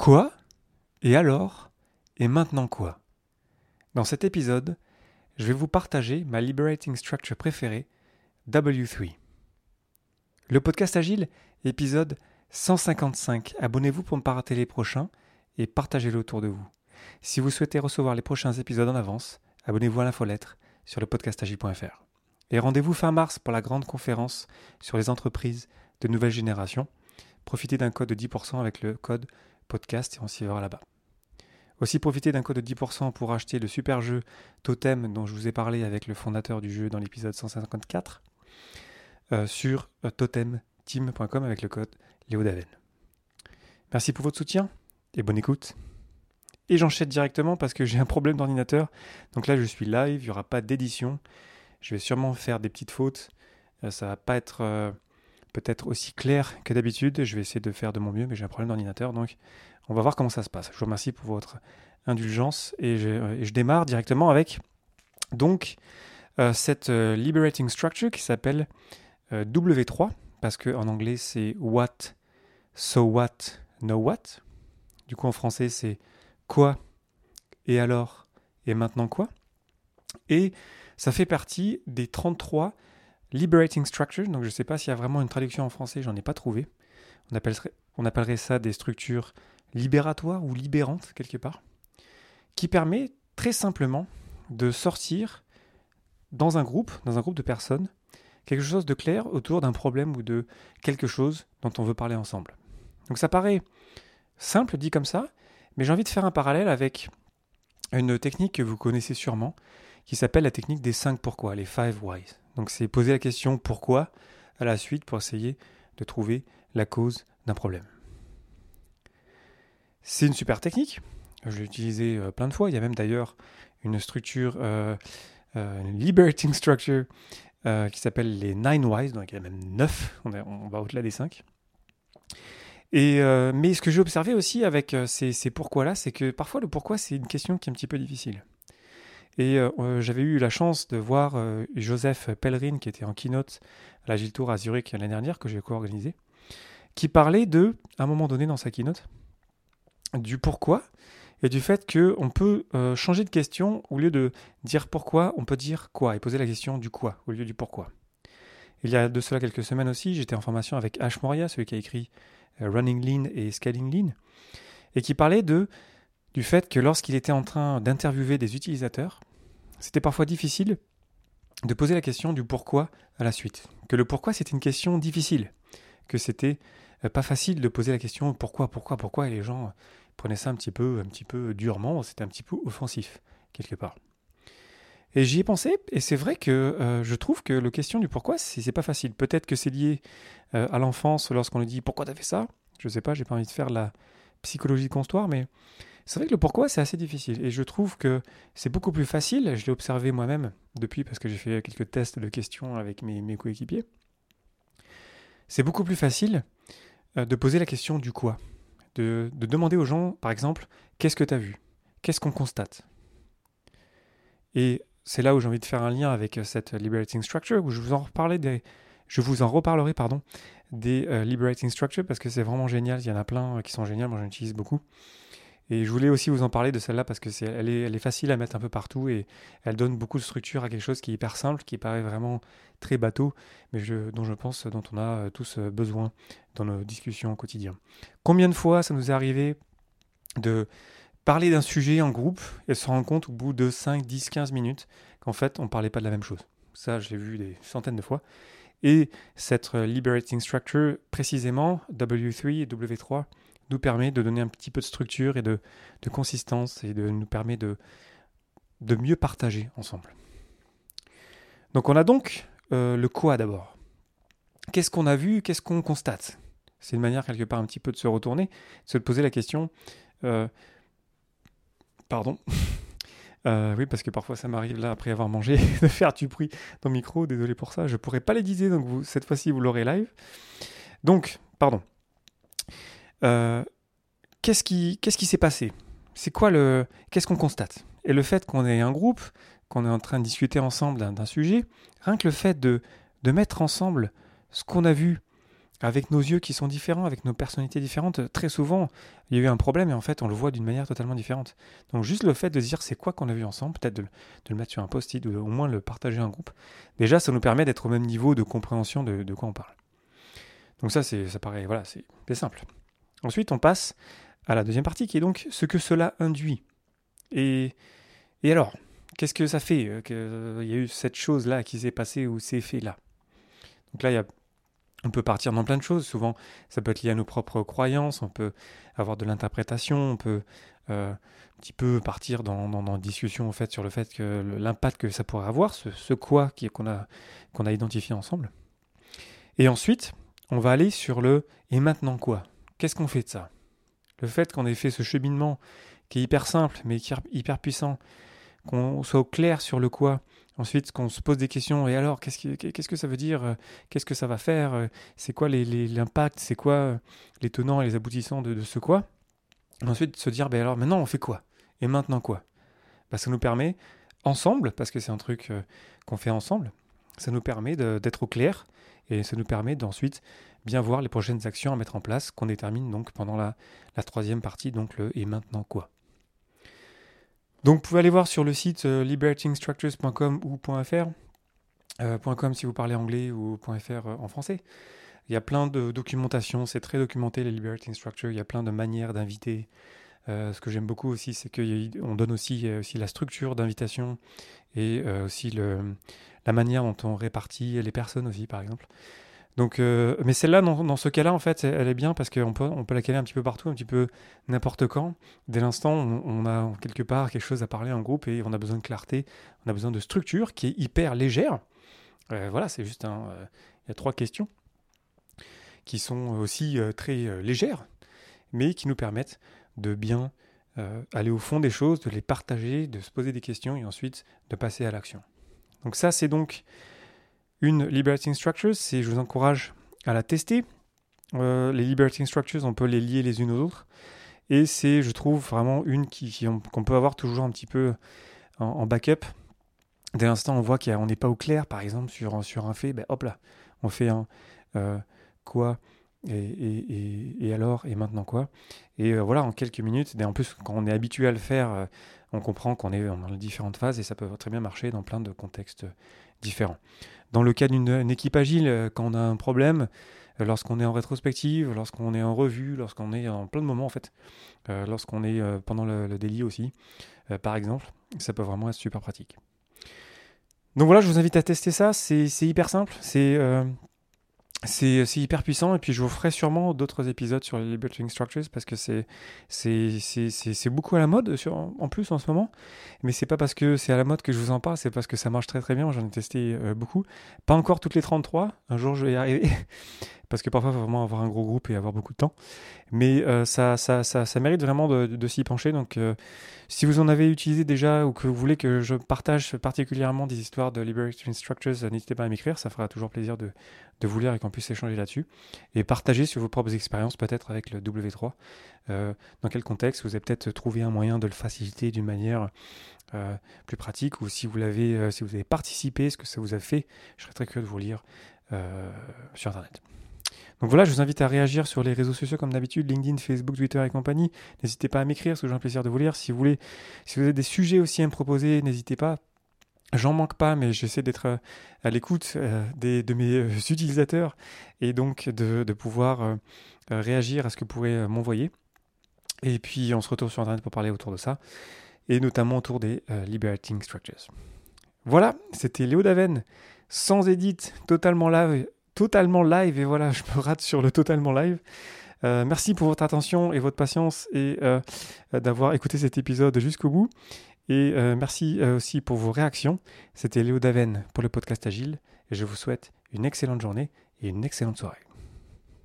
Quoi? Et alors? Et maintenant quoi? Dans cet épisode, je vais vous partager ma liberating structure préférée, W3. Le podcast Agile, épisode 155. Abonnez-vous pour ne pas rater les prochains et partagez-le autour de vous. Si vous souhaitez recevoir les prochains épisodes en avance, abonnez-vous à l'infolettre sur le podcastagile.fr. Et rendez-vous fin mars pour la grande conférence sur les entreprises de nouvelle génération. Profitez d'un code de 10% avec le code podcast et on s'y verra là-bas. Aussi profitez d'un code de 10% pour acheter le super jeu Totem dont je vous ai parlé avec le fondateur du jeu dans l'épisode 154 euh, sur euh, totemteam.com avec le code Léodaven. Merci pour votre soutien et bonne écoute. Et j'enchaîne directement parce que j'ai un problème d'ordinateur. Donc là je suis live, il n'y aura pas d'édition. Je vais sûrement faire des petites fautes. Euh, ça va pas être peut-être aussi clair que d'habitude. Je vais essayer de faire de mon mieux, mais j'ai un problème d'ordinateur, donc on va voir comment ça se passe. Je vous remercie pour votre indulgence et je, euh, démarre directement avec donc euh, cette euh, liberating structure qui s'appelle W3 parce que en anglais c'est what, so what, know what. Du coup en français c'est quoi et alors et maintenant quoi. Et ça fait partie des 33 Liberating Structure, donc je ne sais pas s'il y a vraiment une traduction en français, j'en ai pas trouvé. On appellerait, on appellerait ça des structures libératoires ou libérantes quelque part, qui permet très simplement de sortir dans un groupe, dans un groupe de personnes, quelque chose de clair autour d'un problème ou de quelque chose dont on veut parler ensemble. Donc ça paraît simple dit comme ça, mais j'ai envie de faire un parallèle avec une technique que vous connaissez sûrement, qui s'appelle la technique des 5 pourquoi, les 5 whys. Donc c'est poser la question pourquoi à la suite pour essayer de trouver la cause d'un problème. C'est une super technique. Je l'ai utilisée euh, plein de fois. Il y a même d'ailleurs une structure, euh, euh, une liberating structure qui s'appelle les Nine Whys. Donc il y a même 9. On, va au-delà des 5. Et, mais ce que j'ai observé aussi avec ces pourquoi-là, c'est que parfois le pourquoi, c'est une question qui est un petit peu difficile. Et euh, euh, j'avais eu la chance de voir euh, Joseph Pellerin, qui était en keynote à la Gilles Tour à Zurich l'année dernière, que j'ai co-organisé, qui parlait de, à un moment donné dans sa keynote, du pourquoi et du fait qu'on peut changer de question au lieu de dire pourquoi, on peut dire quoi et poser la question du quoi au lieu du pourquoi. Il y a de cela quelques semaines aussi, j'étais en formation avec Ash Moria, celui qui a écrit Running Lean et Scaling Lean, et qui parlait de, du fait que lorsqu'il était en train d'interviewer des utilisateurs, c'était parfois difficile de poser la question du pourquoi à la suite. Que le pourquoi c'était une question difficile, que c'était euh, pas facile de poser la question pourquoi, pourquoi, pourquoi, et les gens prenaient ça un petit peu, un petit peu durement, c'était un petit peu offensif quelque part. Et j'y ai pensé, et c'est vrai que euh, je trouve que la question du pourquoi, c'est pas facile. Peut-être que c'est lié euh, à l'enfance lorsqu'on lui dit pourquoi t'as fait ça? Je sais pas, j'ai pas envie de faire la psychologie de mais c'est vrai que le pourquoi, c'est assez difficile. Et je trouve que c'est beaucoup plus facile, je l'ai observé moi-même depuis, parce que j'ai fait quelques tests de questions avec mes, coéquipiers. C'est beaucoup plus facile euh, de poser la question du quoi. De, demander aux gens, par exemple, qu'est-ce que tu as vu? Qu'est-ce qu'on constate? Et c'est là où j'ai envie de faire un lien avec euh, cette liberating structure, où je vous en reparlerai des, je vous en reparlerai pardon, des euh, liberating structures parce que c'est vraiment génial. Il y en a plein qui sont géniales, moi j'en utilise beaucoup. Et je voulais aussi vous en parler de celle-là parce que c'est, elle, est, facile à mettre un peu partout et elle donne beaucoup de structure à quelque chose qui est hyper simple, qui paraît vraiment très bateau, mais dont je pense, dont on a euh, tous euh, besoin dans nos discussions au quotidien. Combien de fois ça nous est arrivé de parler d'un sujet en groupe et se rendre compte au bout de 5, 10, 15 minutes qu'en fait on ne parlait pas de la même chose? Ça, je l'ai vu des centaines de fois. Et cette euh, liberating structure, précisément, W3 et W3, nous permet de donner un petit peu de structure et de, consistance et de nous permet de, de mieux partager ensemble. Donc on a donc euh, le quoi d'abord. Qu'est-ce qu'on a vu Qu'est-ce qu'on constate? C'est une manière quelque part un petit peu de se retourner, de se poser la question. Euh, pardon. Euh, oui, parce que parfois ça m'arrive là après avoir mangé de faire du bruit dans le micro. Désolé pour ça. Je pourrais pas l'éditer, donc vous, cette fois-ci vous l'aurez live. Donc, pardon. Euh, qu'est-ce qui qu'est-ce qui s'est passé? C'est quoi le qu'est-ce qu'on constate? Et le fait qu'on ait un groupe, qu'on est en train de discuter ensemble d'un sujet, rien que le fait de de mettre ensemble ce qu'on a vu avec nos yeux qui sont différents, avec nos personnalités différentes, très souvent, il y a eu un problème et en fait, on le voit d'une manière totalement différente. Donc, juste le fait de se dire c'est quoi qu'on a vu ensemble, peut-être de, le mettre sur un post-it ou au moins le partager en groupe, déjà, ça nous permet d'être au même niveau de compréhension de, quoi on parle. Donc, ça, c'est, ça paraît, voilà, c'est simple. Ensuite, on passe à la deuxième partie qui est donc ce que cela induit. Et, alors, qu'est-ce que ça fait euh, qu'il euh, y a eu cette chose-là qui s'est passée ou ces faits-là Donc là, il y a on peut partir dans plein de choses. Souvent, ça peut être lié à nos propres croyances. On peut avoir de l'interprétation. On peut euh, un petit peu partir dans, dans, discussion sur le fait que l'impact que ça pourrait avoir, ce, quoi qu'on a, qu'on a identifié ensemble. Et ensuite, on va aller sur le et maintenant quoi? Qu'est-ce qu'on fait de ça? Le fait qu'on ait fait ce cheminement qui est hyper simple mais hyper puissant, qu'on soit au clair sur le quoi, Ensuite, qu'on se pose des questions, et alors, qu'est-ce, que ça veut dire euh, Qu'est-ce que ça va faire euh, C'est quoi l'impact C'est quoi euh, les tenants et les aboutissants de, ce quoi? Ensuite, se dire, ben alors, maintenant, on fait quoi? Et maintenant, quoi? Ben, Ça nous permet, ensemble, parce que c'est un truc qu'on fait ensemble, ça nous permet d'être au clair, et ça nous permet d'ensuite bien voir les prochaines actions à mettre en place, qu'on détermine donc pendant la troisième partie, donc le et maintenant quoi. Donc vous pouvez aller voir sur le site euh, liberatingstructures.com ou .fr, euh, .com si vous parlez anglais ou .fr euh, en français. Il y a plein de documentation, c'est très documenté les liberating structures, il y a plein de manières d'inviter. ce que j'aime beaucoup aussi, c'est qu'on donne aussi, la structure d'invitation et aussi la manière dont on répartit les personnes aussi, par exemple. Donc, euh, mais celle-là, dans, ce cas-là, en fait, elle est bien parce qu'on peut, on peut la caler un petit peu partout, un petit peu n'importe quand. Dès l'instant, on, a quelque part quelque chose à parler en groupe et on a besoin de clarté, on a besoin de structure qui est hyper légère. Euh, voilà, c'est juste un. Euh, il y a trois questions qui sont aussi très légères, mais qui nous permettent de bien aller au fond des choses, de les partager, de se poser des questions et ensuite de passer à l'action. Donc ça, c'est donc une liberating structure, c'est je vous encourage à la tester. Euh, les liberating structures, on peut les lier les unes aux autres. Et c'est, je trouve, vraiment une qu'on peut avoir toujours un petit peu en, backup. Dès l'instant, on voit qu'on n'est pas au clair, par exemple, sur, sur un fait, ben hop là, on fait un euh, quoi et, et, alors et maintenant quoi. Et euh, voilà, en quelques minutes, et en plus, quand on est habitué à le faire, on comprend qu'on est dans différentes phases et ça peut très bien marcher dans plein de contextes différents. Dans le cas d'une équipe agile, euh, quand on a un problème, euh, lorsqu'on est en rétrospective, lorsqu'on est en revue, lorsqu'on est en plein de moments en fait, euh, lorsqu'on est pendant le, délit aussi, par exemple, ça peut vraiment être super pratique. Donc voilà, je vous invite à tester ça, c'est hyper simple, c'est c'est hyper puissant et puis je vous ferai sûrement d'autres épisodes sur les liberating structures parce que c'est c'est beaucoup à la mode sur, en plus en ce moment. Mais c'est pas parce que c'est à la mode que je vous en parle c'est parce que ça marche très très bien. J'en ai testé euh, beaucoup. Pas encore toutes les 33 un jour je vais y arriver parce que parfois il faut vraiment avoir un gros groupe et avoir beaucoup de temps. Mais euh, ça, ça, ça, mérite vraiment de, s'y pencher. Donc euh, si vous en avez utilisé déjà ou que vous voulez que je partage particulièrement des histoires de Liberation Structures, euh, n'hésitez pas à m'écrire, ça fera toujours plaisir de, de vous lire et qu'on puisse échanger là-dessus. Et partager sur vos propres expériences peut-être avec le W3. dans quel contexte vous avez peut-être trouvé un moyen de le faciliter d'une manière plus pratique ou si vous l'avez si vous avez participé, ce que ça vous a fait, je serais très curieux de vous lire sur Internet. Donc voilà, je vous invite à réagir sur les réseaux sociaux comme d'habitude, LinkedIn, Facebook, Twitter et compagnie. N'hésitez pas à m'écrire, que j'ai un plaisir de vous lire. Si vous avez des sujets aussi à me proposer, n'hésitez pas. J'en manque pas, mais j'essaie d'être euh, à l'écoute euh, de mes euh, utilisateurs et donc de, pouvoir réagir à ce que vous m'envoyer. Et puis on se retrouve sur Internet pour parler autour de ça, et notamment autour des liberating structures. Voilà, c'était Léo Daven, sans edit, totalement live, totalement live. Et voilà, je me rate sur le totalement live. Euh, merci pour votre attention et votre patience et euh, d'avoir écouté cet épisode jusqu'au bout. Et euh, merci aussi pour vos réactions. C'était Léo Daven pour le podcast Agile. Et je vous souhaite une excellente journée et une excellente soirée.